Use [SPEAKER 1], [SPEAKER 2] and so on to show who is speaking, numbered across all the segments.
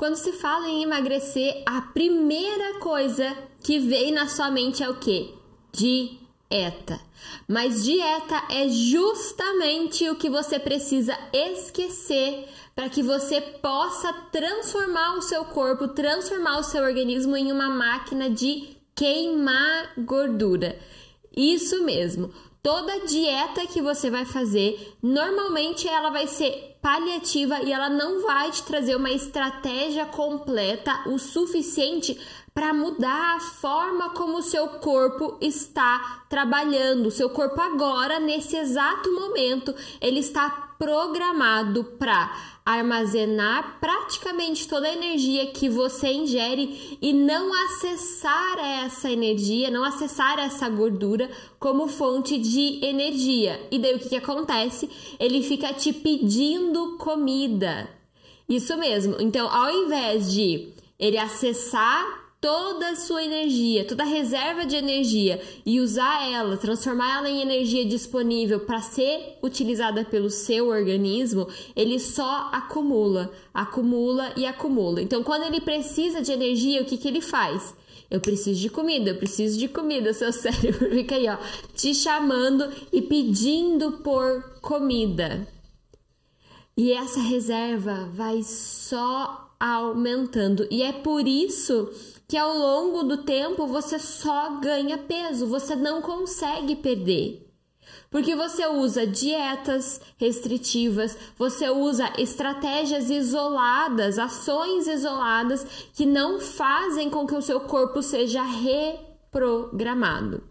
[SPEAKER 1] Quando se fala em emagrecer, a primeira coisa que vem na sua mente é o quê? Dieta. Mas dieta é justamente o que você precisa esquecer para que você possa transformar o seu corpo, transformar o seu organismo em uma máquina de queimar gordura. Isso mesmo. Toda dieta que você vai fazer, normalmente ela vai ser paliativa e ela não vai te trazer uma estratégia completa o suficiente para mudar a forma como o seu corpo está trabalhando. O seu corpo agora, nesse exato momento, ele está programado para armazenar praticamente toda a energia que você ingere e não acessar essa energia, não acessar essa gordura como fonte de energia. E daí o que, que acontece? Ele fica te pedindo comida. Isso mesmo. Então, ao invés de ele acessar toda a sua energia, toda a reserva de energia e usar ela, transformar ela em energia disponível para ser utilizada pelo seu organismo, ele só acumula, acumula e acumula. Então, quando ele precisa de energia, o que, que ele faz? Eu preciso de comida, eu preciso de comida. Seu cérebro fica aí, ó, te chamando e pedindo por comida. E essa reserva vai só aumentando. E é por isso que ao longo do tempo você só ganha peso, você não consegue perder. Porque você usa dietas restritivas, você usa estratégias isoladas, ações isoladas que não fazem com que o seu corpo seja reprogramado.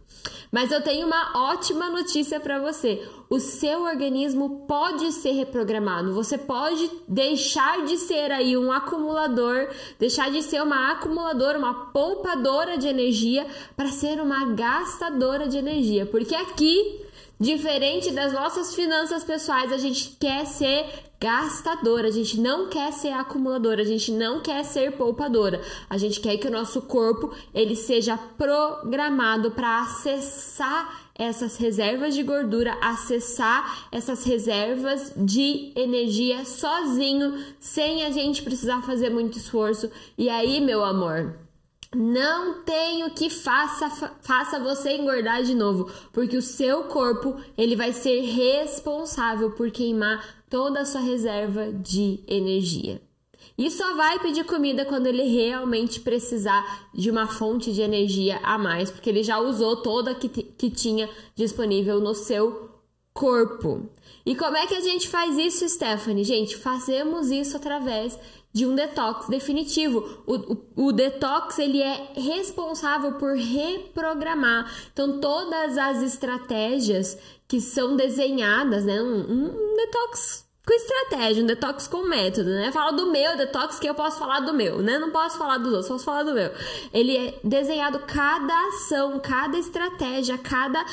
[SPEAKER 1] Mas eu tenho uma ótima notícia para você. O seu organismo pode ser reprogramado. Você pode deixar de ser aí um acumulador, deixar de ser uma acumuladora, uma poupadora de energia para ser uma gastadora de energia. Porque aqui Diferente das nossas finanças pessoais, a gente quer ser gastadora, a gente não quer ser acumuladora, a gente não quer ser poupadora. A gente quer que o nosso corpo ele seja programado para acessar essas reservas de gordura, acessar essas reservas de energia sozinho, sem a gente precisar fazer muito esforço. E aí, meu amor, não tenho que faça faça você engordar de novo, porque o seu corpo ele vai ser responsável por queimar toda a sua reserva de energia. E só vai pedir comida quando ele realmente precisar de uma fonte de energia a mais, porque ele já usou toda que, que tinha disponível no seu corpo. E como é que a gente faz isso, Stephanie? Gente, fazemos isso através de um detox definitivo. O, o, o, detox ele é responsável por reprogramar. Então, todas as estratégias que são desenhadas, né? Um, um detox com estratégia, um detox com método, né? Fala do meu detox que eu posso falar do meu, né? Não posso falar dos outros, posso falar do meu. Ele é desenhado cada ação, cada estratégia, cada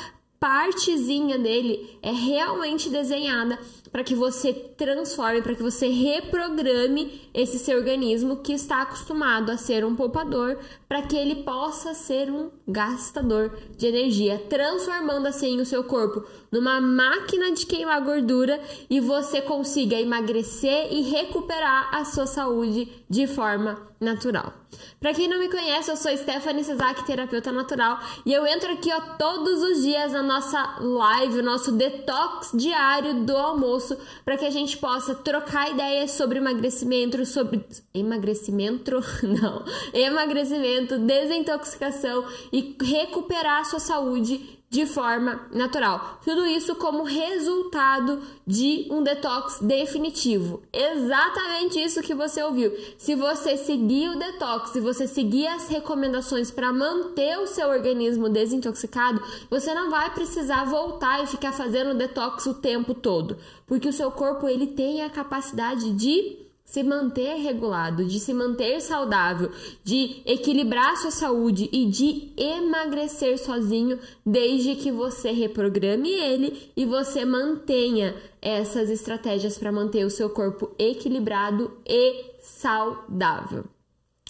[SPEAKER 1] partezinha dele é realmente desenhada para que você transforme, para que você reprograme esse seu organismo que está acostumado a ser um poupador, para que ele possa ser um gastador de energia, transformando assim o seu corpo numa máquina de queimar gordura e você consiga emagrecer e recuperar a sua saúde de forma natural. Para quem não me conhece, eu sou Stephanie Cesar, terapeuta natural, e eu entro aqui ó, todos os dias na nossa live, o nosso detox diário do almoço, para que a gente possa trocar ideias sobre emagrecimento, sobre emagrecimento, não, emagrecimento, desintoxicação e recuperar a sua saúde de forma natural. Tudo isso como resultado de um detox definitivo. Exatamente isso que você ouviu. Se você seguir o detox, se você seguir as recomendações para manter o seu organismo desintoxicado, você não vai precisar voltar e ficar fazendo detox o tempo todo, porque o seu corpo ele tem a capacidade de se manter regulado, de se manter saudável, de equilibrar sua saúde e de emagrecer sozinho, desde que você reprograme ele e você mantenha essas estratégias para manter o seu corpo equilibrado e saudável.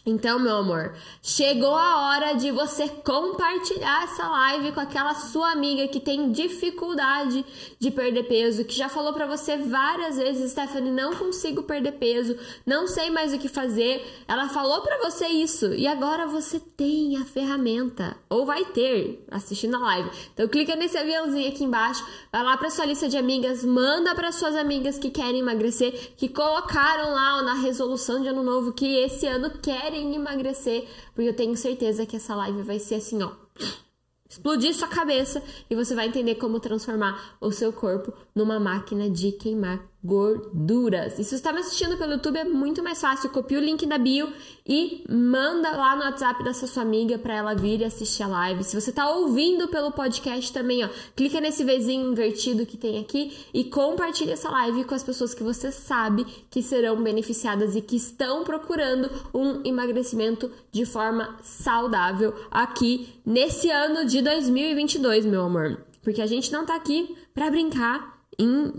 [SPEAKER 1] Então, meu amor, chegou a hora de você compartilhar essa live com aquela sua amiga que tem dificuldade de perder peso, que já falou para você várias vezes, Stephanie, não consigo perder peso, não sei mais o que fazer. Ela falou para você isso e agora você tem a ferramenta ou vai ter assistindo a live. Então, clica nesse aviãozinho aqui embaixo, vai lá para sua lista de amigas, manda para suas amigas que querem emagrecer, que colocaram lá na resolução de ano novo que esse ano querem querem emagrecer, porque eu tenho certeza que essa live vai ser assim, ó. Explodir sua cabeça e você vai entender como transformar o seu corpo numa máquina de queimar gorduras. E se você está me assistindo pelo YouTube, é muito mais fácil. Copia o link da bio e manda lá no WhatsApp dessa sua amiga para ela vir e assistir a live. Se você está ouvindo pelo podcast também, ó, clica nesse vizinho invertido que tem aqui e compartilha essa live com as pessoas que você sabe que serão beneficiadas e que estão procurando um emagrecimento de forma saudável aqui nesse ano de 2022, meu amor. Porque a gente não tá aqui para brincar em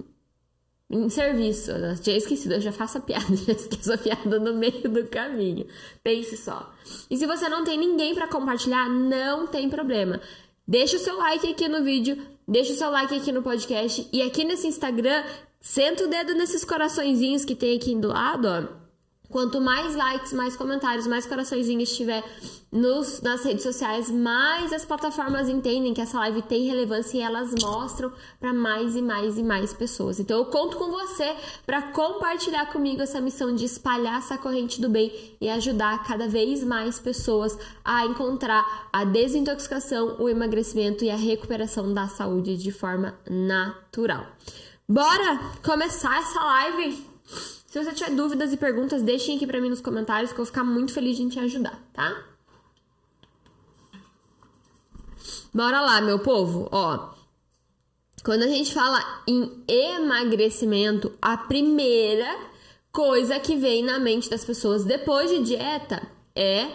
[SPEAKER 1] em serviço. Eu tinha esquecido, eu já faço a piada, já esqueço a piada no meio do caminho. Pense só. E se você não tem ninguém para compartilhar, não tem problema. Deixa o seu like aqui no vídeo, deixa o seu like aqui no podcast e aqui nesse Instagram, senta o dedo nesses coraçõezinhos que tem aqui do lado, ó Quanto mais likes, mais comentários, mais coraçõezinhos tiver nos, nas redes sociais, mais as plataformas entendem que essa live tem relevância e elas mostram para mais e mais e mais pessoas. Então eu conto com você para compartilhar comigo essa missão de espalhar essa corrente do bem e ajudar cada vez mais pessoas a encontrar a desintoxicação, o emagrecimento e a recuperação da saúde de forma natural. Bora começar essa live? Se você tiver dúvidas e perguntas, deixem aqui para mim nos comentários que eu vou ficar muito feliz de te ajudar, tá? Bora lá, meu povo. Ó, quando a gente fala em emagrecimento, a primeira coisa que vem na mente das pessoas depois de dieta é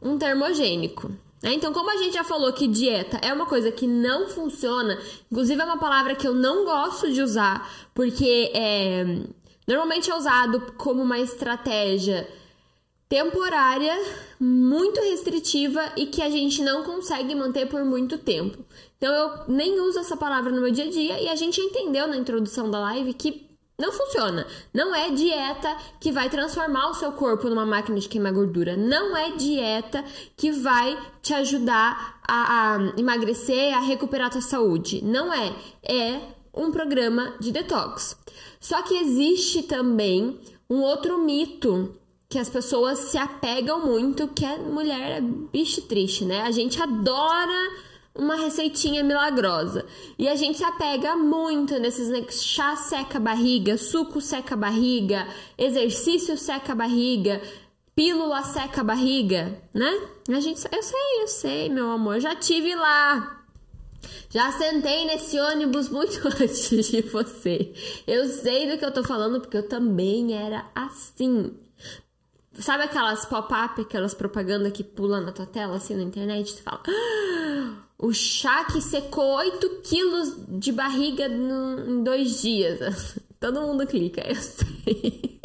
[SPEAKER 1] um termogênico. Né? Então, como a gente já falou que dieta é uma coisa que não funciona, inclusive é uma palavra que eu não gosto de usar, porque é, Normalmente é usado como uma estratégia temporária, muito restritiva e que a gente não consegue manter por muito tempo. Então eu nem uso essa palavra no meu dia a dia e a gente entendeu na introdução da live que não funciona. Não é dieta que vai transformar o seu corpo numa máquina de queimar gordura. Não é dieta que vai te ajudar a, a emagrecer, a recuperar a tua saúde. Não é. É um programa de detox. Só que existe também um outro mito que as pessoas se apegam muito, que é mulher é bicho triste, né? A gente adora uma receitinha milagrosa. E a gente se apega muito nesses né, chá seca barriga, suco seca barriga, exercício seca barriga, pílula seca barriga, né? A gente, eu sei, eu sei, meu amor, já tive lá. Já sentei nesse ônibus muito antes de você. Eu sei do que eu tô falando porque eu também era assim. Sabe aquelas pop-up, aquelas propagandas que pulam na tua tela assim na internet? Você fala. Ah, o chá que secou 8 quilos de barriga em dois dias. Todo mundo clica, eu sei.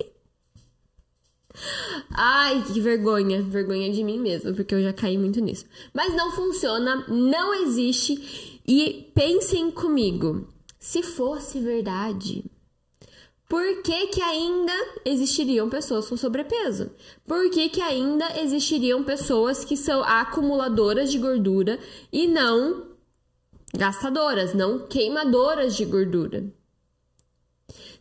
[SPEAKER 1] Ai, que vergonha, vergonha de mim mesmo, porque eu já caí muito nisso. Mas não funciona, não existe e pensem comigo, se fosse verdade, por que, que ainda existiriam pessoas com sobrepeso? Por que, que ainda existiriam pessoas que são acumuladoras de gordura e não gastadoras, não queimadoras de gordura?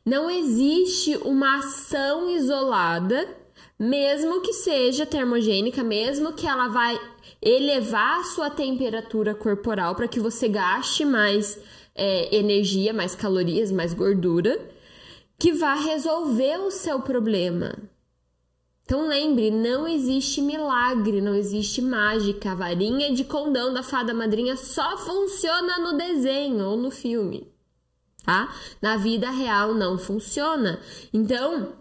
[SPEAKER 1] Não existe uma ação isolada, mesmo que seja termogênica, mesmo que ela vai elevar a sua temperatura corporal para que você gaste mais é, energia, mais calorias, mais gordura, que vai resolver o seu problema. Então lembre, não existe milagre, não existe mágica. A varinha de condão da fada madrinha só funciona no desenho ou no filme, tá? Na vida real não funciona. Então,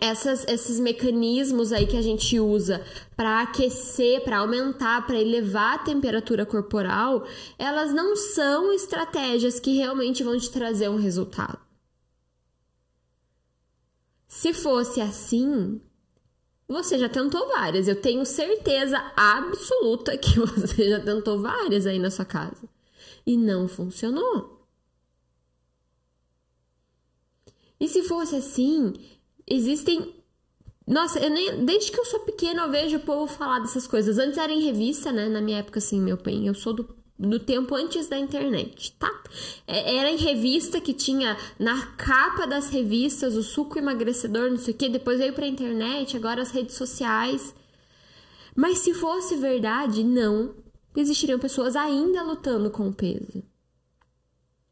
[SPEAKER 1] essas, esses mecanismos aí que a gente usa para aquecer, para aumentar, para elevar a temperatura corporal, elas não são estratégias que realmente vão te trazer um resultado. Se fosse assim, você já tentou várias. Eu tenho certeza absoluta que você já tentou várias aí na sua casa. E não funcionou. E se fosse assim, existem. Nossa, eu nem... desde que eu sou pequena eu vejo o povo falar dessas coisas. Antes era em revista, né? Na minha época, assim, meu bem, eu sou do do tempo antes da internet, tá? É, era em revista que tinha na capa das revistas o suco emagrecedor, não sei o que, depois veio pra internet, agora as redes sociais. Mas se fosse verdade, não existiriam pessoas ainda lutando com o peso.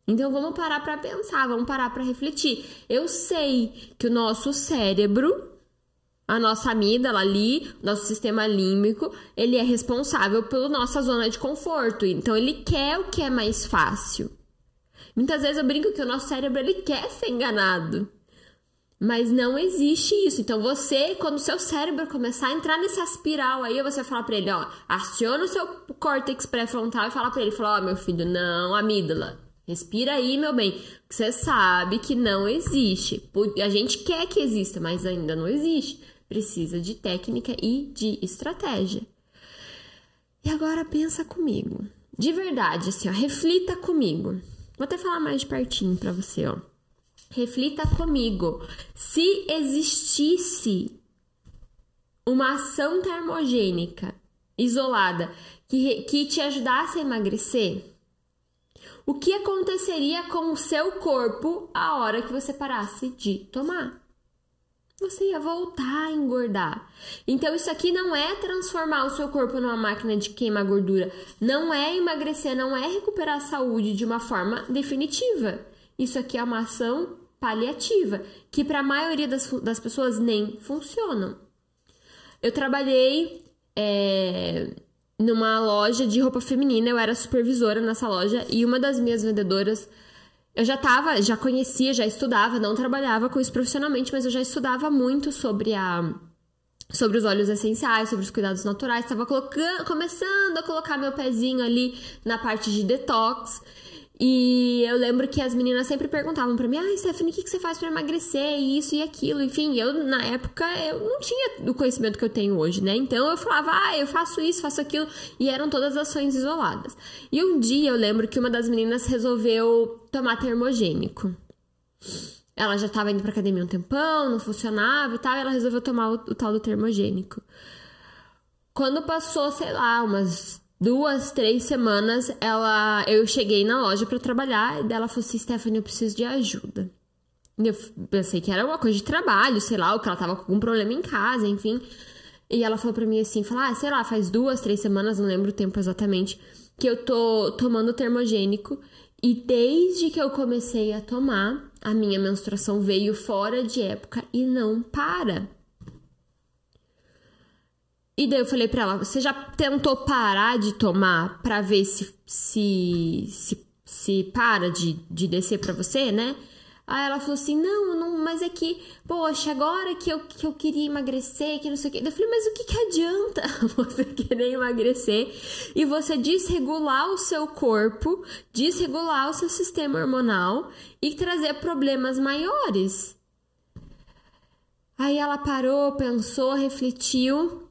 [SPEAKER 1] Então vamos parar para pensar, vamos parar para refletir. Eu sei que o nosso cérebro a nossa amígdala ali, nosso sistema límbico, ele é responsável pela nossa zona de conforto. Então ele quer o que é mais fácil. Muitas vezes eu brinco que o nosso cérebro ele quer ser enganado. Mas não existe isso. Então você, quando o seu cérebro começar a entrar nessa espiral aí, você vai falar para ele, ó, aciona o seu córtex pré-frontal e fala para ele, fala, ó, meu filho, não, amígdala. Respira aí, meu bem. Você sabe que não existe. A gente quer que exista, mas ainda não existe precisa de técnica e de estratégia. E agora pensa comigo. De verdade, assim, ó, reflita comigo. Vou até falar mais de pertinho para você, ó. Reflita comigo. Se existisse uma ação termogênica isolada que, que te ajudasse a emagrecer, o que aconteceria com o seu corpo a hora que você parasse de tomar? você ia voltar a engordar. Então, isso aqui não é transformar o seu corpo numa máquina de queimar gordura, não é emagrecer, não é recuperar a saúde de uma forma definitiva. Isso aqui é uma ação paliativa, que para a maioria das, das pessoas nem funcionam. Eu trabalhei é, numa loja de roupa feminina, eu era supervisora nessa loja e uma das minhas vendedoras eu já tava, já conhecia, já estudava, não trabalhava com isso profissionalmente, mas eu já estudava muito sobre a sobre os óleos essenciais, sobre os cuidados naturais, estava começando a colocar meu pezinho ali na parte de detox. E eu lembro que as meninas sempre perguntavam para mim: "Ah, Stephanie, o que você faz para emagrecer? Isso e aquilo". Enfim, eu na época eu não tinha o conhecimento que eu tenho hoje, né? Então eu falava: "Ah, eu faço isso, faço aquilo", e eram todas ações isoladas. E um dia eu lembro que uma das meninas resolveu tomar termogênico. Ela já estava indo pra academia um tempão, não funcionava e tal, e ela resolveu tomar o, o tal do termogênico. Quando passou, sei lá, umas duas, três semanas, ela, eu cheguei na loja para trabalhar e ela falou assim: Stephanie, eu preciso de ajuda. E eu pensei que era uma coisa de trabalho, sei lá, ou que ela tava com algum problema em casa, enfim. E ela falou pra mim assim: falar, ah, sei lá, faz duas, três semanas, não lembro o tempo exatamente, que eu tô tomando termogênico. E desde que eu comecei a tomar, a minha menstruação veio fora de época e não para. E daí eu falei pra ela: você já tentou parar de tomar pra ver se, se, se, se para de, de descer pra você, né? Aí ela falou assim: não, não, mas é que, poxa, agora que eu, que eu queria emagrecer, que não sei o quê. Eu falei: mas o que, que adianta você querer emagrecer e você desregular o seu corpo, desregular o seu sistema hormonal e trazer problemas maiores? Aí ela parou, pensou, refletiu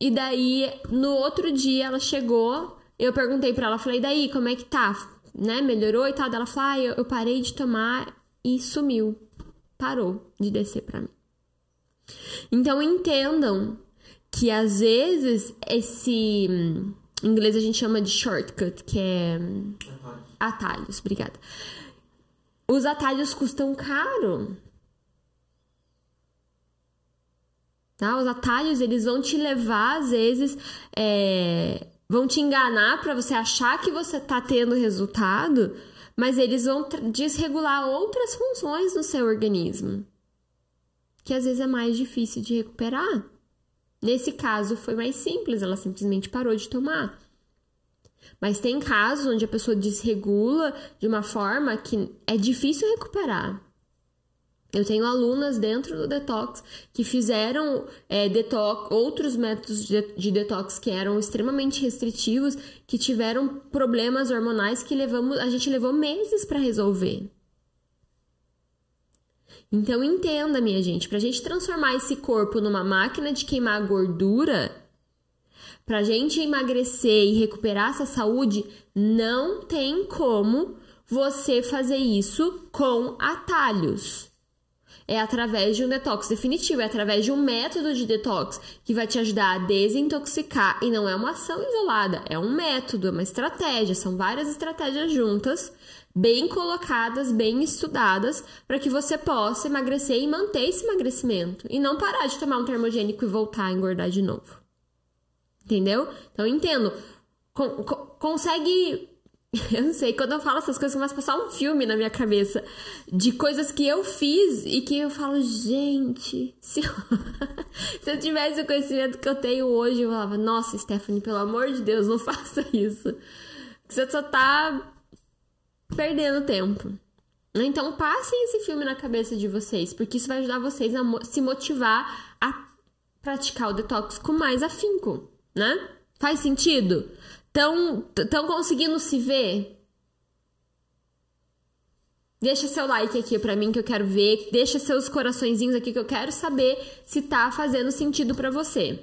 [SPEAKER 1] e daí, no outro dia, ela chegou, eu perguntei pra ela, falei, daí, como é que tá? Né? Melhorou e tal? Ela falou, ah, eu, eu parei de tomar e sumiu. Parou de descer pra mim. Então, entendam que às vezes esse. Em inglês a gente chama de shortcut, que é. Atalhos, obrigada. Os atalhos custam caro. Tá? Os atalhos, eles vão te levar, às vezes, é, vão te enganar para você achar que você tá tendo resultado, mas eles vão desregular outras funções no seu organismo, que às vezes é mais difícil de recuperar. Nesse caso, foi mais simples, ela simplesmente parou de tomar. Mas tem casos onde a pessoa desregula de uma forma que é difícil recuperar. Eu tenho alunas dentro do detox que fizeram é, detox, outros métodos de, de, detox que eram extremamente restritivos, que tiveram problemas hormonais que levamos, a gente levou meses para resolver. Então entenda, minha gente, pra gente transformar esse corpo numa máquina de queimar gordura, pra gente emagrecer e recuperar essa saúde, não tem como você fazer isso com atalhos. É através de um detox definitivo, é através de um método de detox que vai te ajudar a desintoxicar e não é uma ação isolada, é um método, é uma estratégia, são várias estratégias juntas bem colocadas, bem estudadas, para que você possa emagrecer e manter esse emagrecimento. E não parar de tomar um termogênico e voltar a engordar de novo. Entendeu? Então, entendo. Con consegue. Eu não sei, quando eu falo essas coisas, começa a passar um filme na minha cabeça de coisas que eu fiz e que eu falo, gente, se eu, se eu tivesse o conhecimento que eu tenho hoje, eu falava, nossa, Stephanie, pelo amor de Deus, não faça isso. Você só tá perdendo tempo. Então passem esse filme na cabeça de vocês, porque isso vai ajudar vocês a se motivar a praticar o detox com mais afinco, né? Faz sentido? Tão, tão conseguindo se ver? Deixa seu like aqui para mim que eu quero ver, deixa seus coraçõezinhos aqui que eu quero saber se tá fazendo sentido para você.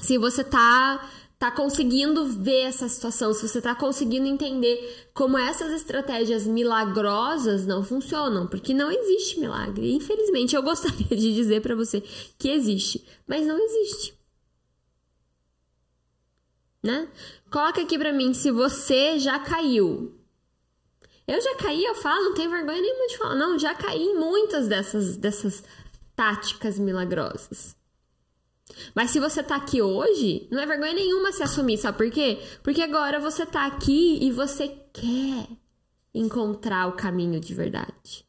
[SPEAKER 1] Se você tá tá conseguindo ver essa situação, se você tá conseguindo entender como essas estratégias milagrosas não funcionam, porque não existe milagre. Infelizmente, eu gostaria de dizer para você que existe, mas não existe. Né? Coloca aqui para mim se você já caiu. Eu já caí, eu falo, não tenho vergonha nenhuma de falar. Não, já caí em muitas dessas dessas táticas milagrosas. Mas se você tá aqui hoje, não é vergonha nenhuma se assumir, sabe por quê? Porque agora você tá aqui e você quer encontrar o caminho de verdade.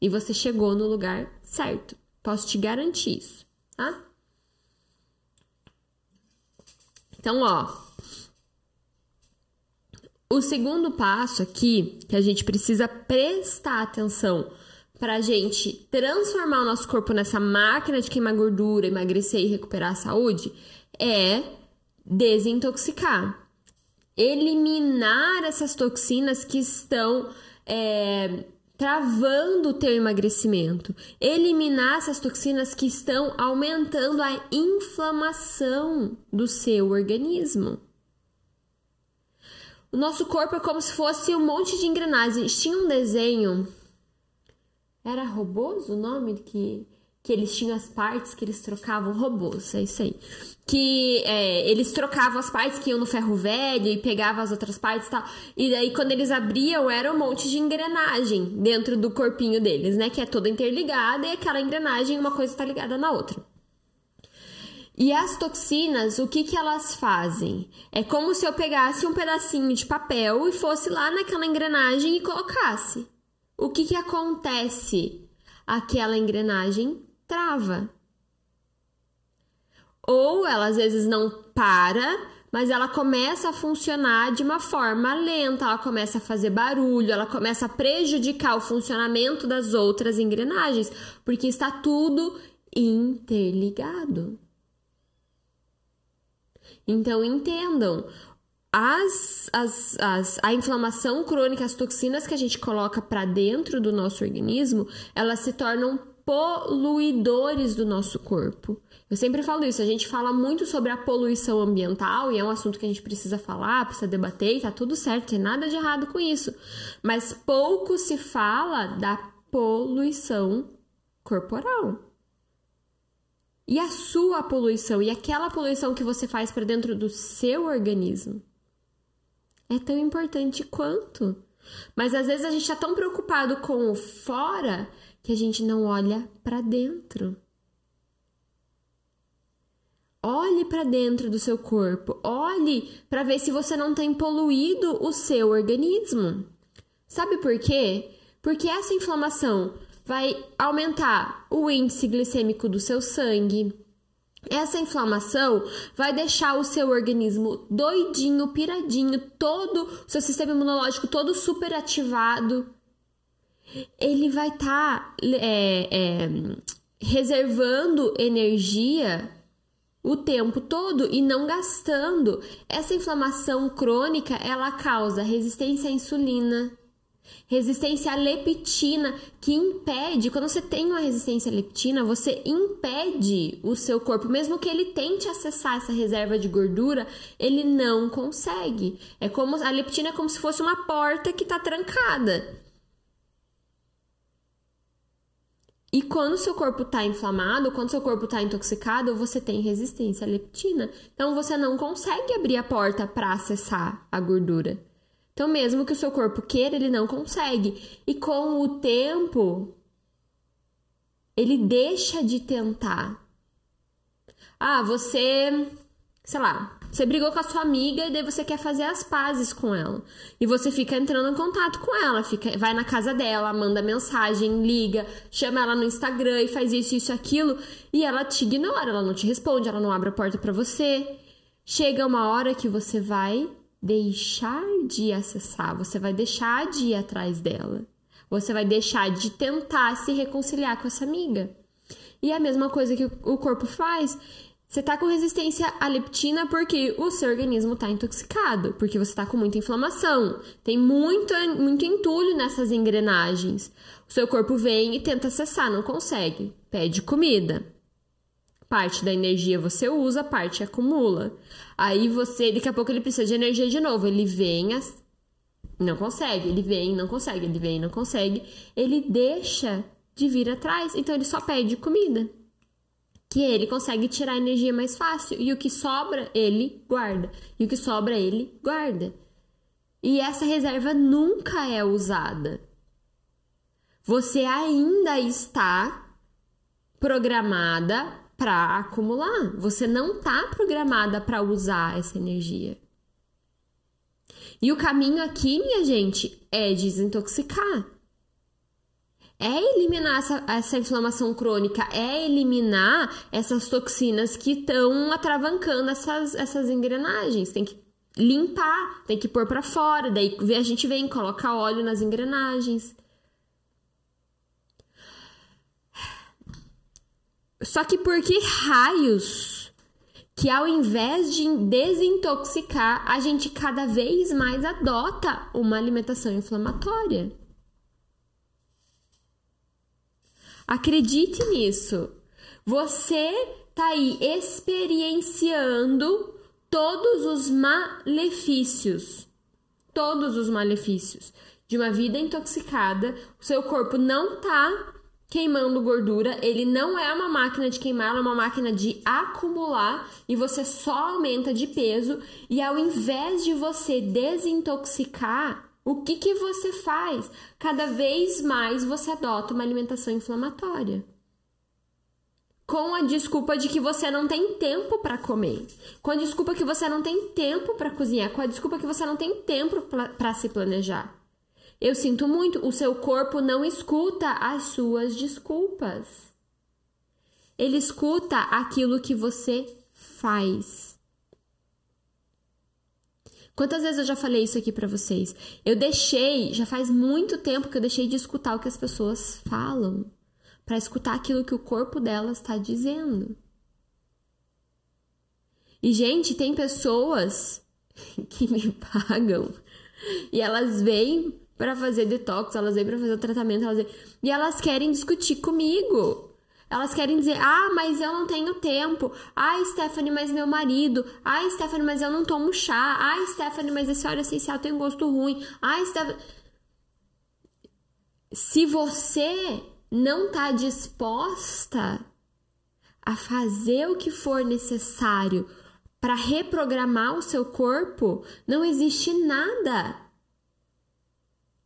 [SPEAKER 1] E você chegou no lugar certo. Posso te garantir isso, tá? Então, ó, o segundo passo aqui que a gente precisa prestar atenção para a gente transformar o nosso corpo nessa máquina de queimar gordura, emagrecer e recuperar a saúde é desintoxicar. Eliminar essas toxinas que estão é, travando o teu emagrecimento. Eliminar essas toxinas que estão aumentando a inflamação do seu organismo. O nosso corpo é como se fosse um monte de engrenagens. Tinha um desenho era robôs o nome que, que eles tinham as partes que eles trocavam? Robôs, é isso aí. Que é, eles trocavam as partes que iam no ferro velho e pegavam as outras partes e tal. E daí, quando eles abriam, era um monte de engrenagem dentro do corpinho deles, né? Que é toda interligada e aquela engrenagem, uma coisa está ligada na outra. E as toxinas, o que, que elas fazem? É como se eu pegasse um pedacinho de papel e fosse lá naquela engrenagem e colocasse o que, que acontece? Aquela engrenagem trava. Ou ela às vezes não para, mas ela começa a funcionar de uma forma lenta, ela começa a fazer barulho, ela começa a prejudicar o funcionamento das outras engrenagens, porque está tudo interligado. Então entendam, as, as, as, a inflamação crônica, as toxinas que a gente coloca para dentro do nosso organismo, elas se tornam poluidores do nosso corpo. Eu sempre falo isso, a gente fala muito sobre a poluição ambiental e é um assunto que a gente precisa falar, precisa debater e tá tudo certo, tem nada de errado com isso. Mas pouco se fala da poluição corporal. E a sua poluição e aquela poluição que você faz para dentro do seu organismo é tão importante quanto. Mas às vezes a gente está tão preocupado com o fora que a gente não olha para dentro. Olhe para dentro do seu corpo, olhe para ver se você não tem poluído o seu organismo. Sabe por quê? Porque essa inflamação vai aumentar o índice glicêmico do seu sangue, essa inflamação vai deixar o seu organismo doidinho, piradinho, todo o seu sistema imunológico todo super ativado. Ele vai estar tá, é, é, reservando energia o tempo todo e não gastando. Essa inflamação crônica ela causa resistência à insulina, Resistência à leptina, que impede, quando você tem uma resistência à leptina, você impede o seu corpo, mesmo que ele tente acessar essa reserva de gordura, ele não consegue. É como a leptina é como se fosse uma porta que está trancada. E quando seu corpo está inflamado, quando seu corpo está intoxicado, você tem resistência à leptina. Então você não consegue abrir a porta para acessar a gordura. Então, mesmo que o seu corpo queira, ele não consegue. E com o tempo, ele deixa de tentar. Ah, você, sei lá, você brigou com a sua amiga e daí você quer fazer as pazes com ela. E você fica entrando em contato com ela, fica, vai na casa dela, manda mensagem, liga, chama ela no Instagram e faz isso, isso, aquilo, e ela te ignora, ela não te responde, ela não abre a porta para você. Chega uma hora que você vai deixar de acessar, você vai deixar de ir atrás dela. Você vai deixar de tentar se reconciliar com essa amiga. E é a mesma coisa que o corpo faz. Você tá com resistência à leptina porque o seu organismo tá intoxicado, porque você tá com muita inflamação. Tem muito, muito entulho nessas engrenagens. O seu corpo vem e tenta acessar, não consegue. Pede comida. Parte da energia você usa, parte acumula. Aí você, daqui a pouco ele precisa de energia de novo. Ele vem, não consegue, ele vem, não consegue, ele vem, não consegue. Ele deixa de vir atrás, então ele só pede comida. Que ele consegue tirar energia mais fácil. E o que sobra, ele guarda. E o que sobra, ele guarda. E essa reserva nunca é usada. Você ainda está programada para acumular. Você não está programada para usar essa energia. E o caminho aqui, minha gente, é desintoxicar. É eliminar essa, essa inflamação crônica, é eliminar essas toxinas que estão atravancando essas, essas engrenagens. Tem que limpar, tem que pôr para fora. Daí a gente vem, coloca óleo nas engrenagens. Só que por que raios que ao invés de desintoxicar, a gente cada vez mais adota uma alimentação inflamatória? Acredite nisso. Você tá aí experienciando todos os malefícios. Todos os malefícios de uma vida intoxicada. O seu corpo não tá queimando gordura, ele não é uma máquina de queimar, é uma máquina de acumular e você só aumenta de peso e ao invés de você desintoxicar, o que que você faz? Cada vez mais você adota uma alimentação inflamatória. Com a desculpa de que você não tem tempo para comer, com a desculpa que você não tem tempo para cozinhar, com a desculpa que você não tem tempo para se planejar. Eu sinto muito, o seu corpo não escuta as suas desculpas. Ele escuta aquilo que você faz. Quantas vezes eu já falei isso aqui para vocês? Eu deixei, já faz muito tempo que eu deixei de escutar o que as pessoas falam, para escutar aquilo que o corpo delas está dizendo. E gente, tem pessoas que me pagam e elas vêm para fazer detox, elas vêm para fazer o tratamento, elas vêm... e elas querem discutir comigo. Elas querem dizer: "Ah, mas eu não tenho tempo. Ah, Stephanie, mas meu marido. Ah, Stephanie, mas eu não tomo chá. Ah, Stephanie, mas esse óleo essencial tem um gosto ruim. Ah, Stephanie... Se você não está disposta a fazer o que for necessário para reprogramar o seu corpo, não existe nada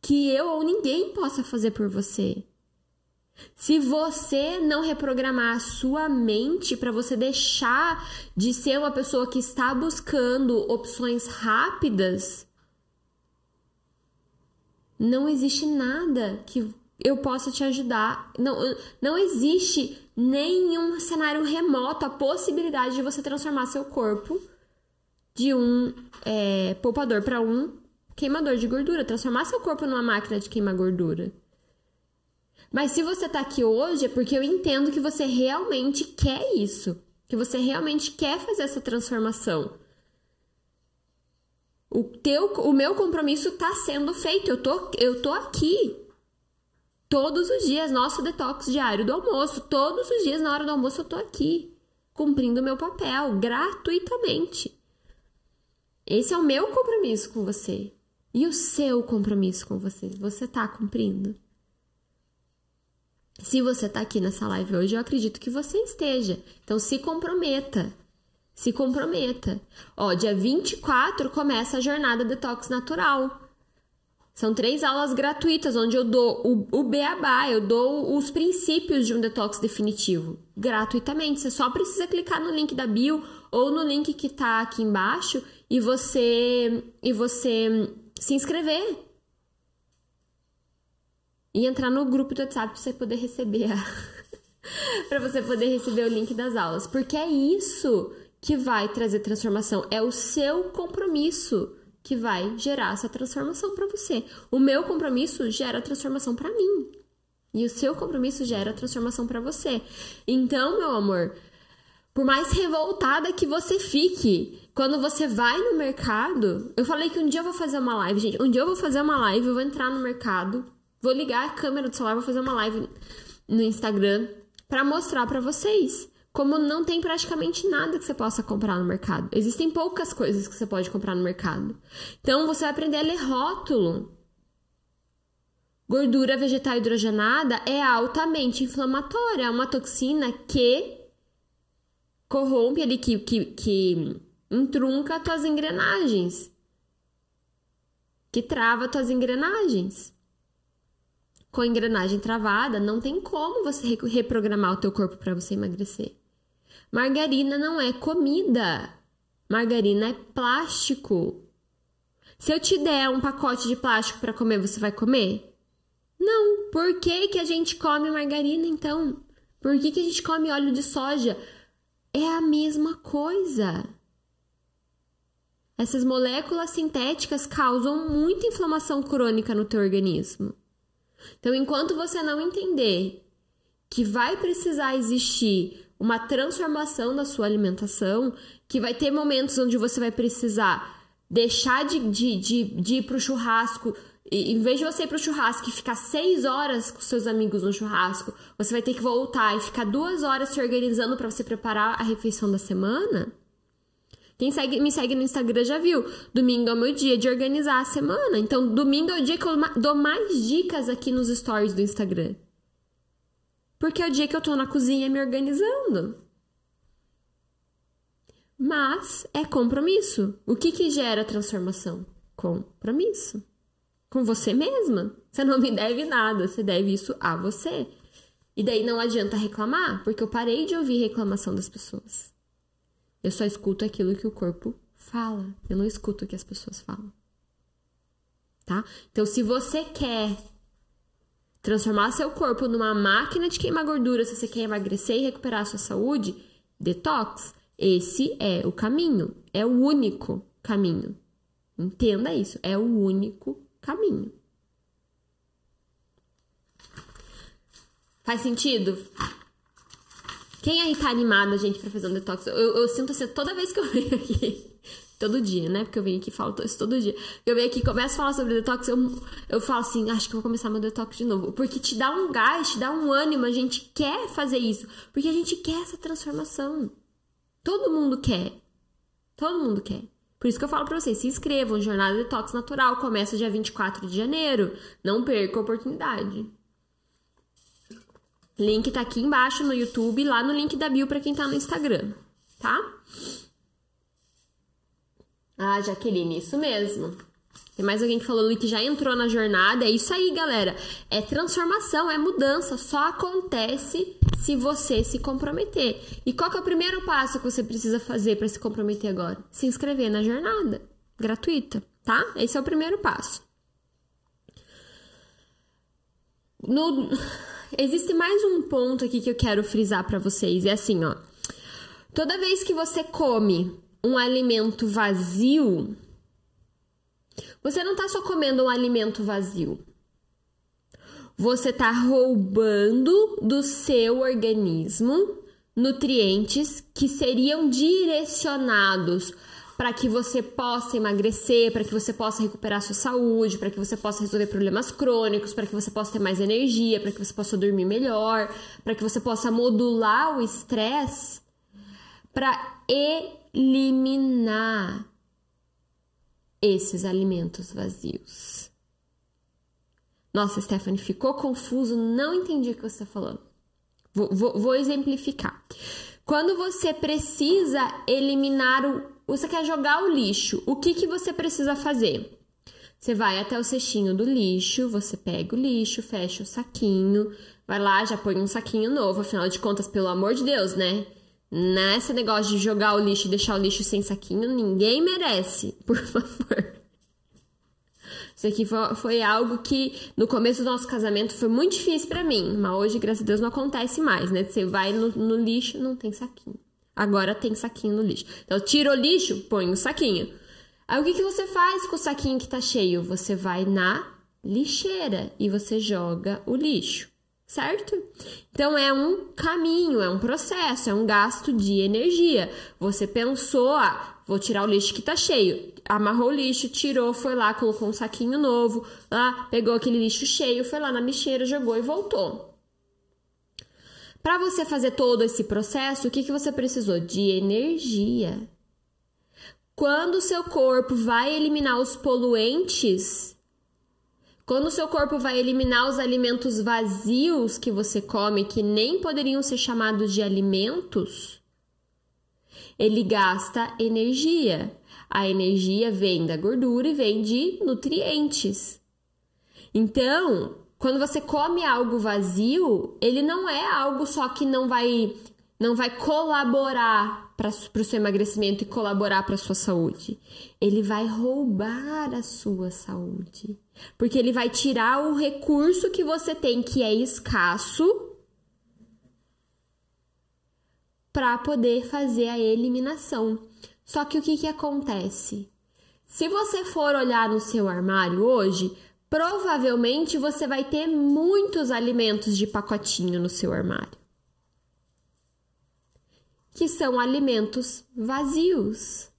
[SPEAKER 1] que eu ou ninguém possa fazer por você. Se você não reprogramar a sua mente para você deixar de ser uma pessoa que está buscando opções rápidas, não existe nada que eu possa te ajudar. Não, não existe nenhum cenário remoto a possibilidade de você transformar seu corpo de um é, poupador para um queimador de gordura, transformar seu corpo numa máquina de queimar gordura. Mas se você tá aqui hoje é porque eu entendo que você realmente quer isso, que você realmente quer fazer essa transformação. O, teu, o meu compromisso está sendo feito. Eu tô, eu tô aqui. Todos os dias, nosso detox diário do almoço. Todos os dias, na hora do almoço, eu tô aqui. Cumprindo o meu papel, gratuitamente. Esse é o meu compromisso com você. E o seu compromisso com você? Você tá cumprindo? Se você tá aqui nessa live hoje, eu acredito que você esteja. Então se comprometa. Se comprometa. Ó, dia 24 começa a jornada Detox Natural. São três aulas gratuitas, onde eu dou o, o beabá, eu dou os princípios de um detox definitivo, gratuitamente. Você só precisa clicar no link da bio ou no link que tá aqui embaixo e você e você se inscrever. E entrar no grupo do WhatsApp para você poder receber para você poder receber o link das aulas, porque é isso que vai trazer transformação, é o seu compromisso que vai gerar essa transformação para você. O meu compromisso gera transformação para mim. E o seu compromisso gera transformação para você. Então, meu amor, por mais revoltada que você fique, quando você vai no mercado, eu falei que um dia eu vou fazer uma live, gente. Um dia eu vou fazer uma live, eu vou entrar no mercado, vou ligar a câmera do celular, vou fazer uma live no Instagram para mostrar para vocês como não tem praticamente nada que você possa comprar no mercado. Existem poucas coisas que você pode comprar no mercado. Então você vai aprender a ler rótulo. Gordura vegetal hidrogenada é altamente inflamatória, é uma toxina que corrompe ali, que, que, que entrunca tuas engrenagens, que trava tuas engrenagens. Com a engrenagem travada, não tem como você reprogramar o teu corpo para você emagrecer. Margarina não é comida. Margarina é plástico. Se eu te der um pacote de plástico para comer, você vai comer? Não. Por que, que a gente come margarina então? Por que, que a gente come óleo de soja? É a mesma coisa. Essas moléculas sintéticas causam muita inflamação crônica no teu organismo. Então, enquanto você não entender que vai precisar existir uma transformação da sua alimentação, que vai ter momentos onde você vai precisar deixar de, de, de, de ir churrasco. E, em vez de você ir pro churrasco e ficar seis horas com seus amigos no churrasco, você vai ter que voltar e ficar duas horas se organizando para você preparar a refeição da semana. Quem segue, me segue no Instagram já viu. Domingo é o meu dia de organizar a semana. Então, domingo é o dia que eu dou mais dicas aqui nos stories do Instagram. Porque é o dia que eu tô na cozinha me organizando. Mas é compromisso. O que que gera transformação? Compromisso. Com você mesma. Você não me deve nada, você deve isso a você. E daí não adianta reclamar, porque eu parei de ouvir reclamação das pessoas. Eu só escuto aquilo que o corpo fala. Eu não escuto o que as pessoas falam. Tá? Então, se você quer transformar seu corpo numa máquina de queimar gordura se você quer emagrecer e recuperar a sua saúde, detox, esse é o caminho, é o único caminho. Entenda isso, é o único caminho. Faz sentido? Quem aí tá animado, gente, pra fazer um detox? Eu, eu sinto assim, toda vez que eu venho aqui, todo dia, né? Porque eu venho aqui e falo isso todo dia. Eu venho aqui e começo a falar sobre detox, eu, eu falo assim, acho que vou começar meu detox de novo. Porque te dá um gás, te dá um ânimo, a gente quer fazer isso. Porque a gente quer essa transformação. Todo mundo quer. Todo mundo quer. Por isso que eu falo pra vocês, se inscrevam, Jornada Detox Natural, começa dia 24 de janeiro. Não perca a oportunidade. Link tá aqui embaixo no YouTube, lá no link da bio para quem tá no Instagram, tá? Ah, Jaqueline, isso mesmo. Tem mais alguém que falou ali que já entrou na jornada. É isso aí, galera. É transformação, é mudança. Só acontece se você se comprometer. E qual que é o primeiro passo que você precisa fazer para se comprometer agora? Se inscrever na jornada gratuita, tá? Esse é o primeiro passo. No... Existe mais um ponto aqui que eu quero frisar para vocês. É assim, ó. Toda vez que você come um alimento vazio, você não está só comendo um alimento vazio. Você está roubando do seu organismo nutrientes que seriam direcionados para que você possa emagrecer, para que você possa recuperar sua saúde, para que você possa resolver problemas crônicos, para que você possa ter mais energia, para que você possa dormir melhor, para que você possa modular o estresse, para eliminar esses alimentos vazios. Nossa, Stephanie, ficou confuso, não entendi o que você está falando. Vou, vou, vou exemplificar. Quando você precisa eliminar o. Você quer jogar o lixo, o que, que você precisa fazer? Você vai até o cestinho do lixo, você pega o lixo, fecha o saquinho, vai lá, já põe um saquinho novo, afinal de contas, pelo amor de Deus, né? Nesse negócio de jogar o lixo e deixar o lixo sem saquinho, ninguém merece, por favor. Isso aqui foi, algo que no começo do nosso casamento foi muito difícil para mim, mas hoje, graças a Deus, não acontece mais, né? Você vai no, no, lixo, não tem saquinho. Agora tem saquinho no lixo. Então, tira o lixo, põe o saquinho. Aí o que, que você faz com o saquinho que tá cheio? Você vai na lixeira e você joga o lixo, certo? Então é um caminho, é um processo, é um gasto de energia. Você pensou, ah, vou tirar o lixo que tá cheio amarrou o lixo, tirou, foi lá, colocou um saquinho novo, lá, pegou aquele lixo cheio, foi lá na lixeira, jogou e voltou. Para você fazer todo esse processo, o que, que você precisou? De energia. Quando o seu corpo vai eliminar os poluentes, quando o seu corpo vai eliminar os alimentos vazios que você come, que nem poderiam ser chamados de alimentos, ele gasta energia. A energia vem da gordura e vem de nutrientes. Então, quando você come algo vazio, ele não é algo só que não vai não vai colaborar para o seu emagrecimento e colaborar para a sua saúde. Ele vai roubar a sua saúde. Porque ele vai tirar o recurso que você tem, que é escasso, para poder fazer a eliminação. Só que o que, que acontece? Se você for olhar no seu armário hoje, provavelmente você vai ter muitos alimentos de pacotinho no seu armário. Que são alimentos vazios.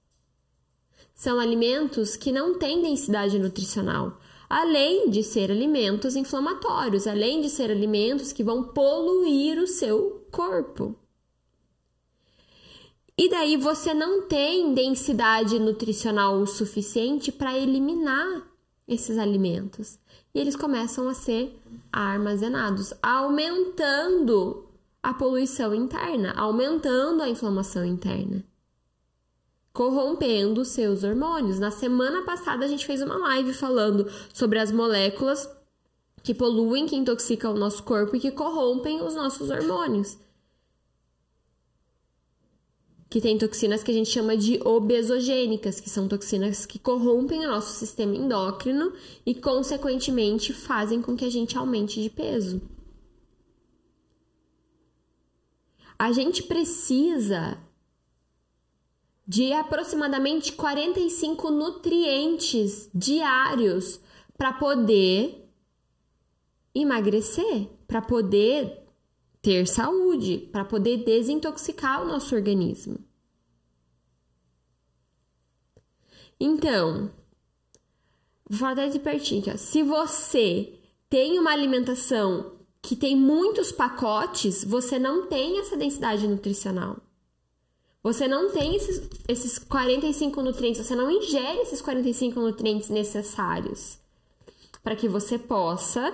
[SPEAKER 1] São alimentos que não têm densidade nutricional, além de ser alimentos inflamatórios, além de ser alimentos que vão poluir o seu corpo. E daí você não tem densidade nutricional o suficiente para eliminar esses alimentos. E eles começam a ser armazenados, aumentando a poluição interna, aumentando a inflamação interna, corrompendo seus hormônios. Na semana passada a gente fez uma live falando sobre as moléculas que poluem, que intoxicam o nosso corpo e que corrompem os nossos hormônios que tem toxinas que a gente chama de obesogênicas, que são toxinas que corrompem o nosso sistema endócrino e, consequentemente, fazem com que a gente aumente de peso. A gente precisa de aproximadamente 45 nutrientes diários para poder emagrecer, para poder ter saúde, para poder desintoxicar o nosso organismo. Então, vou falar de pertinho, ó. se você tem uma alimentação que tem muitos pacotes, você não tem essa densidade nutricional. Você não tem esses, esses 45 nutrientes, você não ingere esses 45 nutrientes necessários para que você possa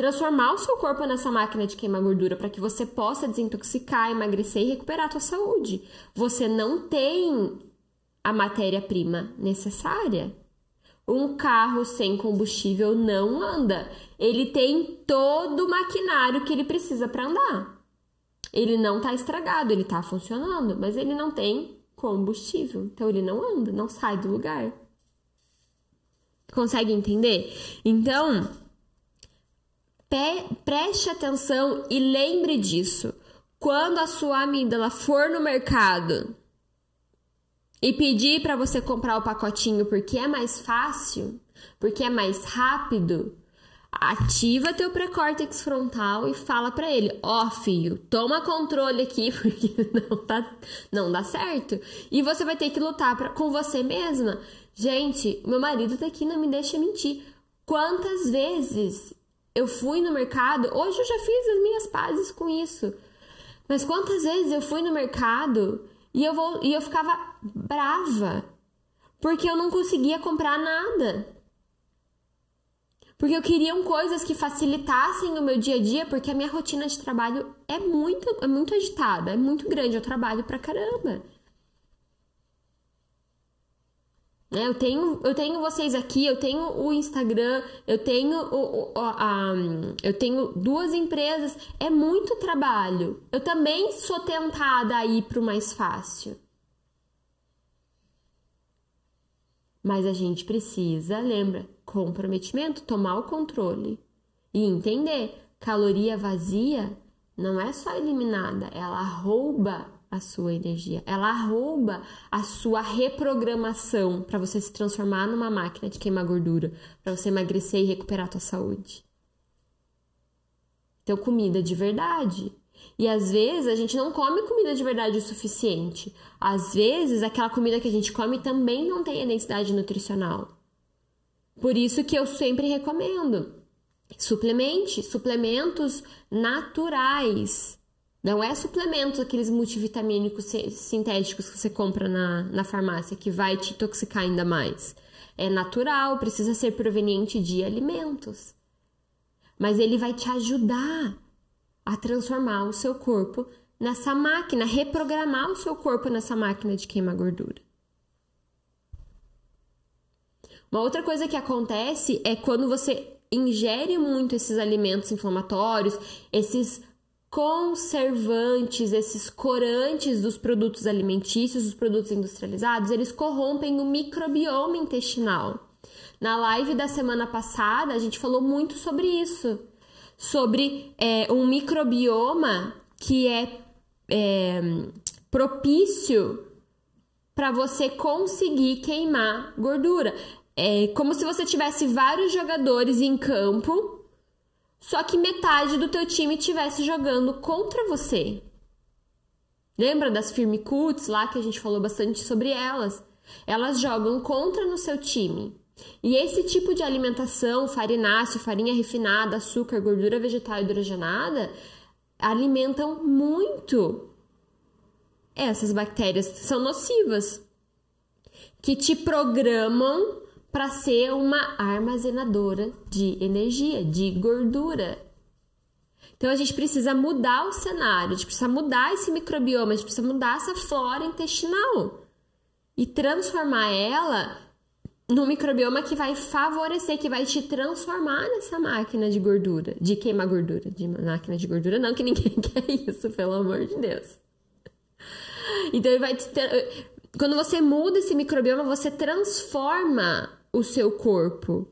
[SPEAKER 1] transformar o seu corpo nessa máquina de queimar gordura para que você possa desintoxicar, emagrecer e recuperar a sua saúde. Você não tem a matéria-prima necessária. Um carro sem combustível não anda. Ele tem todo o maquinário que ele precisa para andar. Ele não está estragado, ele está funcionando, mas ele não tem combustível. Então ele não anda, não sai do lugar. Consegue entender? Então, preste atenção e lembre disso. Quando a sua amígdala for no mercado e pedir para você comprar o pacotinho porque é mais fácil, porque é mais rápido, ativa teu pré-córtex frontal e fala para ele: "Ó, oh, filho, toma controle aqui porque não tá não dá certo". E você vai ter que lutar pra, com você mesma. Gente, meu marido tá aqui, não me deixa mentir. Quantas vezes eu fui no mercado, hoje eu já fiz as minhas pazes com isso. Mas quantas vezes eu fui no mercado e eu vou e eu ficava brava porque eu não conseguia comprar nada. Porque eu queria coisas que facilitassem o meu dia a dia, porque a minha rotina de trabalho é muito, é muito agitada, é muito grande, eu trabalho pra caramba. Né, eu tenho, eu tenho vocês aqui, eu tenho o Instagram, eu tenho o, o a, eu tenho duas empresas, é muito trabalho. Eu também sou tentada a ir pro mais fácil. Mas a gente precisa, lembra, comprometimento, tomar o controle e entender, caloria vazia não é só eliminada, ela rouba a sua energia, ela rouba a sua reprogramação para você se transformar numa máquina de queimar gordura, para você emagrecer e recuperar a tua saúde. Então, comida de verdade, e às vezes a gente não come comida de verdade o suficiente. Às vezes aquela comida que a gente come também não tem a densidade nutricional. Por isso que eu sempre recomendo suplemente, suplementos naturais. Não é suplementos aqueles multivitamínicos sintéticos que você compra na, na farmácia que vai te intoxicar ainda mais. É natural, precisa ser proveniente de alimentos. Mas ele vai te ajudar a transformar o seu corpo nessa máquina, reprogramar o seu corpo nessa máquina de queimar gordura. Uma outra coisa que acontece é quando você ingere muito esses alimentos inflamatórios, esses conservantes, esses corantes dos produtos alimentícios, dos produtos industrializados, eles corrompem o microbioma intestinal. Na live da semana passada, a gente falou muito sobre isso sobre é, um microbioma que é, é propício para você conseguir queimar gordura. É como se você tivesse vários jogadores em campo, só que metade do teu time estivesse jogando contra você. Lembra das Firmicutes lá que a gente falou bastante sobre elas? Elas jogam contra no seu time. E esse tipo de alimentação, farináceo, farinha refinada, açúcar, gordura vegetal hidrogenada, alimentam muito essas bactérias são nocivas, que te programam para ser uma armazenadora de energia, de gordura. Então a gente precisa mudar o cenário, a gente precisa mudar esse microbioma, a gente precisa mudar essa flora intestinal e transformar ela no microbioma que vai favorecer, que vai te transformar nessa máquina de gordura, de queimar gordura, de máquina de gordura, não que ninguém quer isso, pelo amor de Deus. Então ele vai te quando você muda esse microbioma, você transforma o seu corpo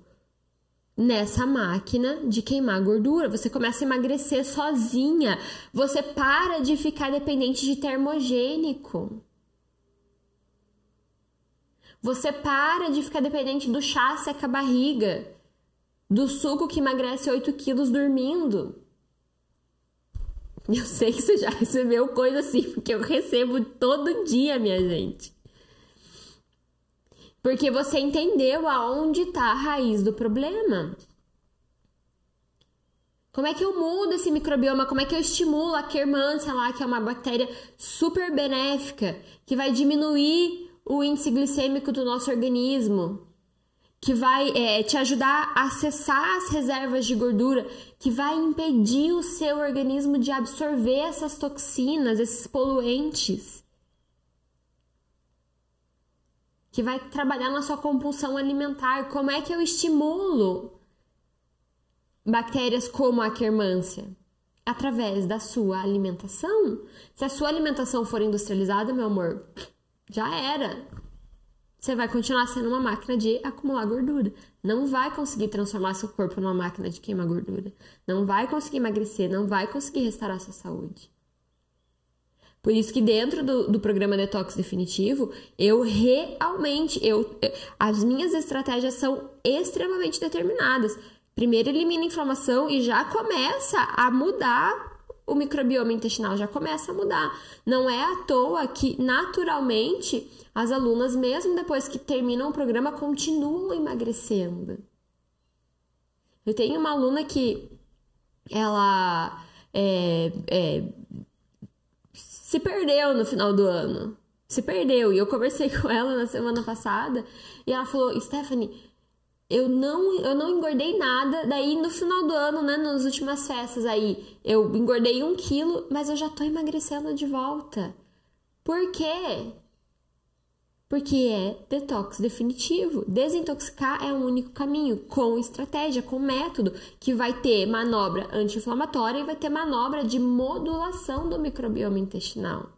[SPEAKER 1] nessa máquina de queimar gordura. Você começa a emagrecer sozinha. Você para de ficar dependente de termogênico. Você para de ficar dependente do chá seca a barriga, do suco que emagrece 8 quilos dormindo. Eu sei que você já recebeu coisa assim, porque eu recebo todo dia, minha gente. Porque você entendeu aonde está a raiz do problema. Como é que eu mudo esse microbioma? Como é que eu estimulo a quermância lá, que é uma bactéria super benéfica, que vai diminuir o índice glicêmico do nosso organismo, que vai é, te ajudar a acessar as reservas de gordura, que vai impedir o seu organismo de absorver essas toxinas, esses poluentes, que vai trabalhar na sua compulsão alimentar. Como é que eu estimulo bactérias como a Akkermansia? Através da sua alimentação. Se a sua alimentação for industrializada, meu amor, já era. Você vai continuar sendo uma máquina de acumular gordura. Não vai conseguir transformar seu corpo numa máquina de queimar gordura. Não vai conseguir emagrecer, não vai conseguir restaurar sua saúde. Por isso que dentro do, do programa Detox Definitivo, eu realmente, eu, as minhas estratégias são extremamente determinadas. Primeiro elimina a inflamação e já começa a mudar o microbioma intestinal, já começa a mudar. Não é à toa que naturalmente as alunas, mesmo depois que terminam o programa, continuam emagrecendo. Eu tenho uma aluna que ela é, é, se perdeu no final do ano. Se perdeu. E eu conversei com ela na semana passada e ela falou: Stephanie, eu não, eu não engordei nada. Daí no final do ano, né, nas últimas festas aí, eu engordei um quilo, mas eu já tô emagrecendo de volta. Por quê? Porque é detox definitivo. Desintoxicar é o único caminho, com estratégia, com método, que vai ter manobra anti-inflamatória e vai ter manobra de modulação do microbioma intestinal.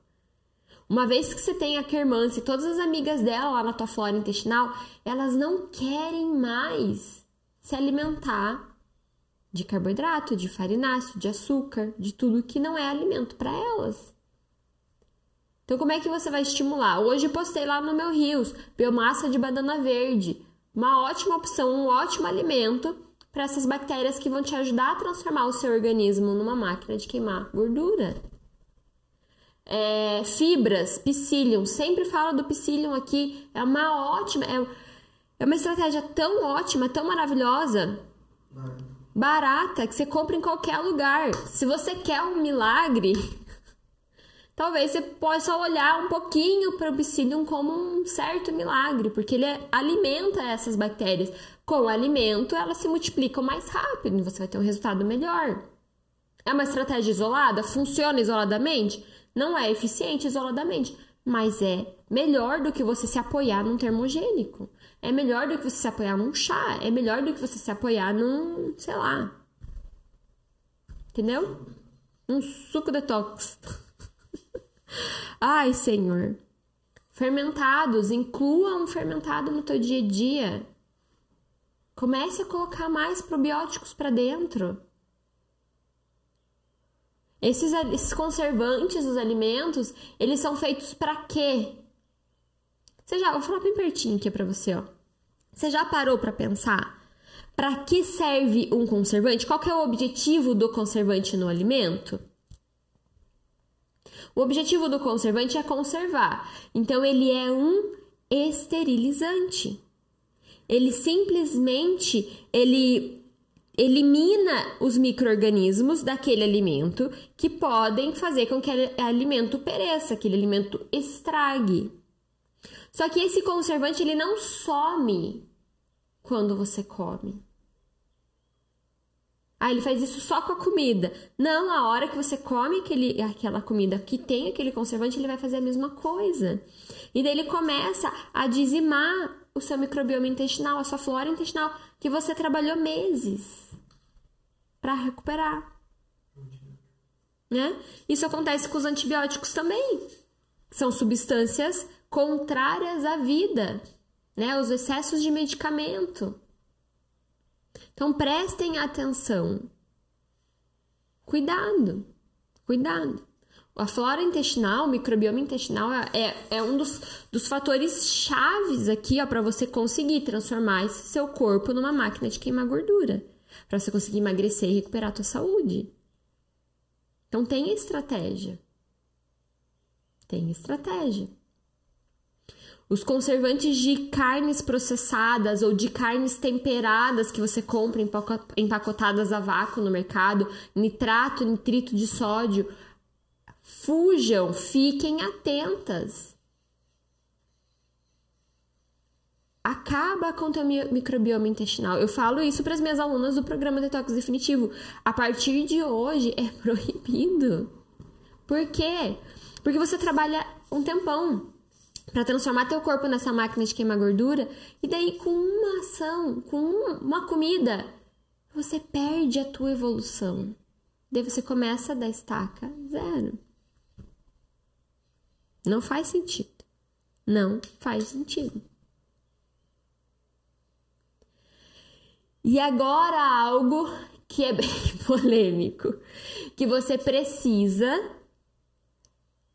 [SPEAKER 1] Uma vez que você tem a Kermance e todas as amigas dela lá na tua flora intestinal, elas não querem mais se alimentar de carboidrato, de farináceo, de açúcar, de tudo que não é alimento para elas. Então, como é que você vai estimular? Hoje postei lá no meu Rios, biomassa de banana verde. Uma ótima opção, um ótimo alimento para essas bactérias que vão te ajudar a transformar o seu organismo numa máquina de queimar gordura. É, fibras, psyllium, sempre falo do psyllium aqui, é uma ótima, é, é uma estratégia tão ótima, tão maravilhosa, barata, que você compra em qualquer lugar. Se você quer um milagre, talvez você possa olhar um pouquinho para o psyllium como um certo milagre, porque ele alimenta essas bactérias. Com o alimento, elas se multiplicam mais rápido e você vai ter um resultado melhor. É uma estratégia isolada? Funciona isoladamente? Não é eficiente isoladamente, mas é melhor do que você se apoiar num termogênico. É melhor do que você se apoiar num chá. É melhor do que você se apoiar num, sei lá. Entendeu? Um suco detox. Ai, Senhor. Fermentados, inclua um fermentado no teu dia a dia. Comece a colocar mais probióticos para dentro. Esses, esses conservantes dos alimentos, eles são feitos para quê? Você já, vou falar bem pertinho aqui para você, ó. Você já parou para pensar para que serve um conservante? Qual é o objetivo do conservante no alimento? O objetivo do conservante é conservar. Então ele é um esterilizante. Ele simplesmente ele elimina os microorganismos daquele alimento que podem fazer com que aquele alimento pereça, aquele alimento estrague. Só que esse conservante ele não some quando você come. Ah, ele faz isso só com a comida. Não, a hora que você come aquele, aquela comida que tem aquele conservante, ele vai fazer a mesma coisa. E daí ele começa a dizimar o seu microbioma intestinal, a sua flora intestinal, que você trabalhou meses para recuperar. Né? Isso acontece com os antibióticos também. São substâncias contrárias à vida, né? Os excessos de medicamento. Então prestem atenção. Cuidado, cuidado. A flora intestinal, o microbioma intestinal é, é um dos, dos fatores chaves aqui para você conseguir transformar esse seu corpo numa máquina de queimar gordura. Para você conseguir emagrecer e recuperar a tua saúde. Então tem estratégia. Tem estratégia. Os conservantes de carnes processadas ou de carnes temperadas que você compra empacotadas a vácuo no mercado, nitrato, nitrito de sódio, fujam, fiquem atentas. Acaba com o teu microbioma intestinal. Eu falo isso para as minhas alunas do programa Detox Definitivo. A partir de hoje é proibido. Por quê? Porque você trabalha um tempão para transformar teu corpo nessa máquina de queimar gordura e daí com uma ação, com uma comida, você perde a tua evolução. Daí você começa da estaca zero. Não faz sentido. Não faz sentido. E agora algo que é bem polêmico, que você precisa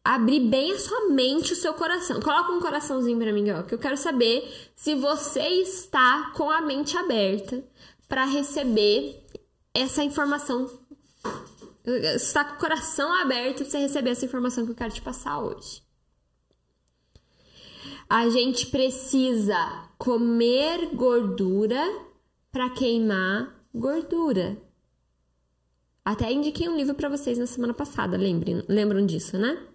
[SPEAKER 1] abrir bem a sua mente, o seu coração. Coloca um coraçãozinho para mim, ó, que eu quero saber se você está com a mente aberta para receber essa informação. Está com o coração aberto para você receber essa informação que eu quero te passar hoje. A gente precisa comer gordura para queimar gordura. Até indiquei um livro para vocês na semana passada, lembrem, lembram disso, né?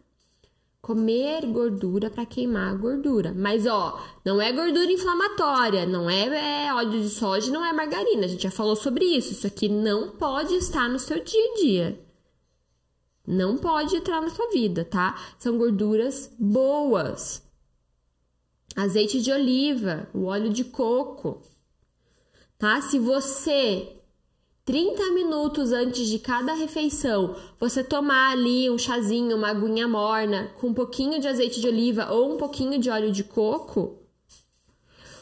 [SPEAKER 1] Comer gordura para queimar gordura. Mas ó, não é gordura inflamatória, não é, é óleo de soja, não é margarina. A gente já falou sobre isso. Isso aqui não pode estar no seu dia a dia. Não pode entrar na sua vida, tá? São gorduras boas. Azeite de oliva, o óleo de coco. Tá? Se você 30 minutos antes de cada refeição, você tomar ali um chazinho, uma aguinha morna, com um pouquinho de azeite de oliva ou um pouquinho de óleo de coco,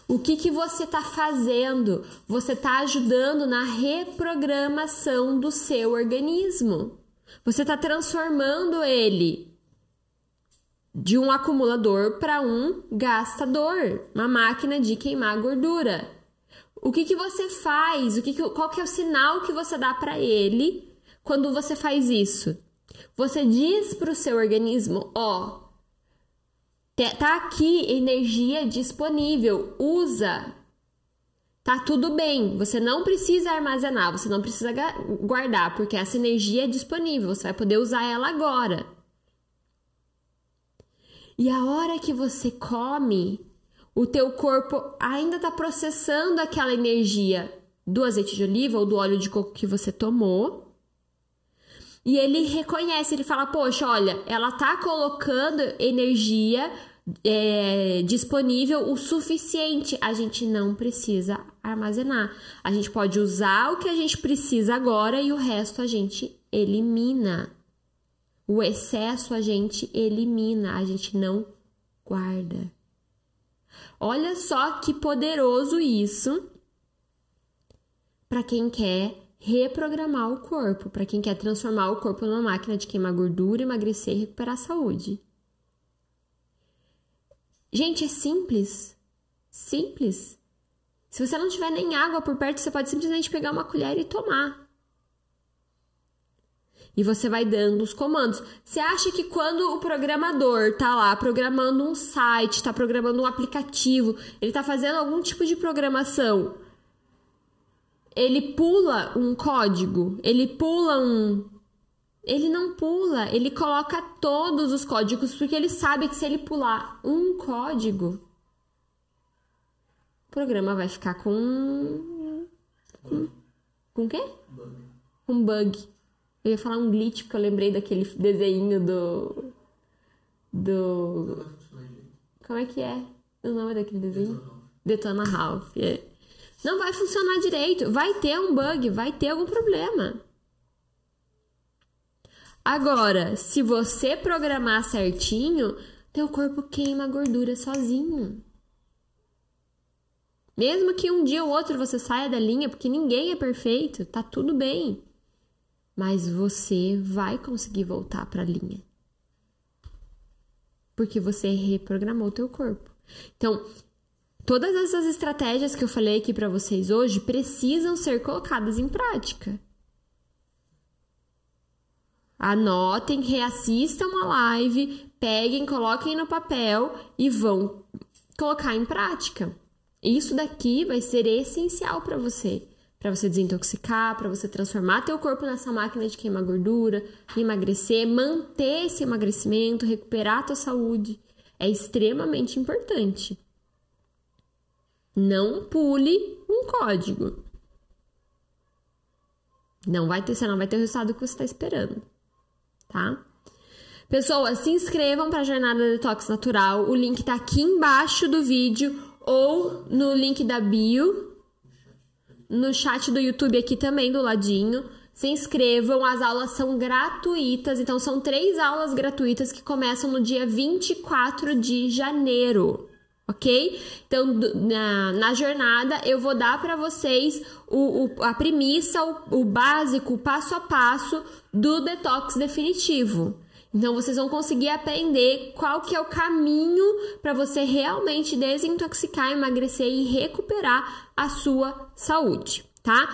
[SPEAKER 1] o que, que você está fazendo? Você está ajudando na reprogramação do seu organismo. Você está transformando ele de um acumulador para um gastador, uma máquina de queimar gordura. O que, que você faz? O que, que qual que é o sinal que você dá para ele quando você faz isso? Você diz para o seu organismo, ó, tá aqui energia disponível, usa. Tá tudo bem, você não precisa armazenar, você não precisa guardar, porque essa energia é disponível, você vai poder usar ela agora. E a hora que você come, o teu corpo ainda está processando aquela energia do azeite de oliva ou do óleo de coco que você tomou. E ele reconhece, ele fala: Poxa, olha, ela tá colocando energia é, disponível o suficiente. A gente não precisa armazenar. A gente pode usar o que a gente precisa agora e o resto a gente elimina. O excesso a gente elimina, a gente não guarda. Olha só que poderoso isso para quem quer reprogramar o corpo, para quem quer transformar o corpo numa máquina de queimar gordura, emagrecer e recuperar a saúde. Gente, é simples. Simples. Se você não tiver nem água por perto, você pode simplesmente pegar uma colher e tomar. E você vai dando os comandos. Você acha que quando o programador tá lá programando um site, tá programando um aplicativo, ele tá fazendo algum tipo de programação, ele pula um código, ele pula um ele não pula, ele coloca todos os códigos porque ele sabe que se ele pular um código, o programa vai ficar com com, com o quê? Bug. Um bug. Eu ia falar um glitch, porque eu lembrei daquele desenho do. Do. Como é que é o nome daquele desenho? Detona Ralph. É. Não vai funcionar direito. Vai ter um bug, vai ter algum problema. Agora, se você programar certinho, teu corpo queima gordura sozinho. Mesmo que um dia ou outro você saia da linha, porque ninguém é perfeito, tá tudo bem mas você vai conseguir voltar para a linha. Porque você reprogramou o teu corpo. Então, todas essas estratégias que eu falei aqui para vocês hoje precisam ser colocadas em prática. Anotem, reassistam a live, peguem, coloquem no papel e vão colocar em prática. Isso daqui vai ser essencial para você para você desintoxicar, para você transformar teu corpo nessa máquina de queimar gordura, emagrecer, manter esse emagrecimento, recuperar a tua saúde. É extremamente importante. Não pule um código. Não vai ter, você não vai ter o resultado que você está esperando, tá? Pessoas, se inscrevam para a Jornada Detox Natural. O link está aqui embaixo do vídeo ou no link da bio no chat do YouTube aqui também do ladinho. Se inscrevam, as aulas são gratuitas, então são três aulas gratuitas que começam no dia 24 de janeiro, ok? Então, na, na jornada, eu vou dar para vocês o, o, a premissa, o, o básico, o passo a passo do detox definitivo. Então vocês vão conseguir aprender qual que é o caminho para você realmente desintoxicar, emagrecer e recuperar a sua saúde, tá?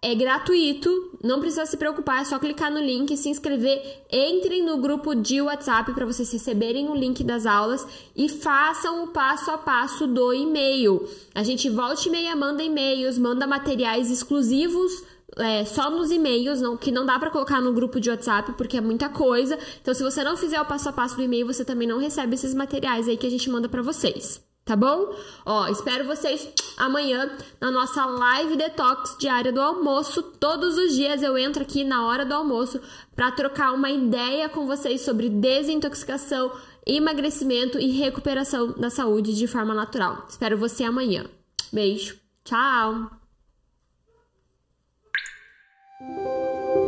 [SPEAKER 1] É gratuito, não precisa se preocupar, é só clicar no link, se inscrever, entrem no grupo de WhatsApp para vocês receberem o link das aulas e façam o passo a passo do e-mail. A gente volta e meia manda e-mails, manda materiais exclusivos é, só nos e-mails, não, que não dá para colocar no grupo de WhatsApp porque é muita coisa. Então, se você não fizer o passo a passo do e-mail, você também não recebe esses materiais aí que a gente manda para vocês tá bom? Ó, espero vocês amanhã na nossa live detox diária do almoço. Todos os dias eu entro aqui na hora do almoço para trocar uma ideia com vocês sobre desintoxicação, emagrecimento e recuperação da saúde de forma natural. Espero você amanhã. Beijo. Tchau. thank you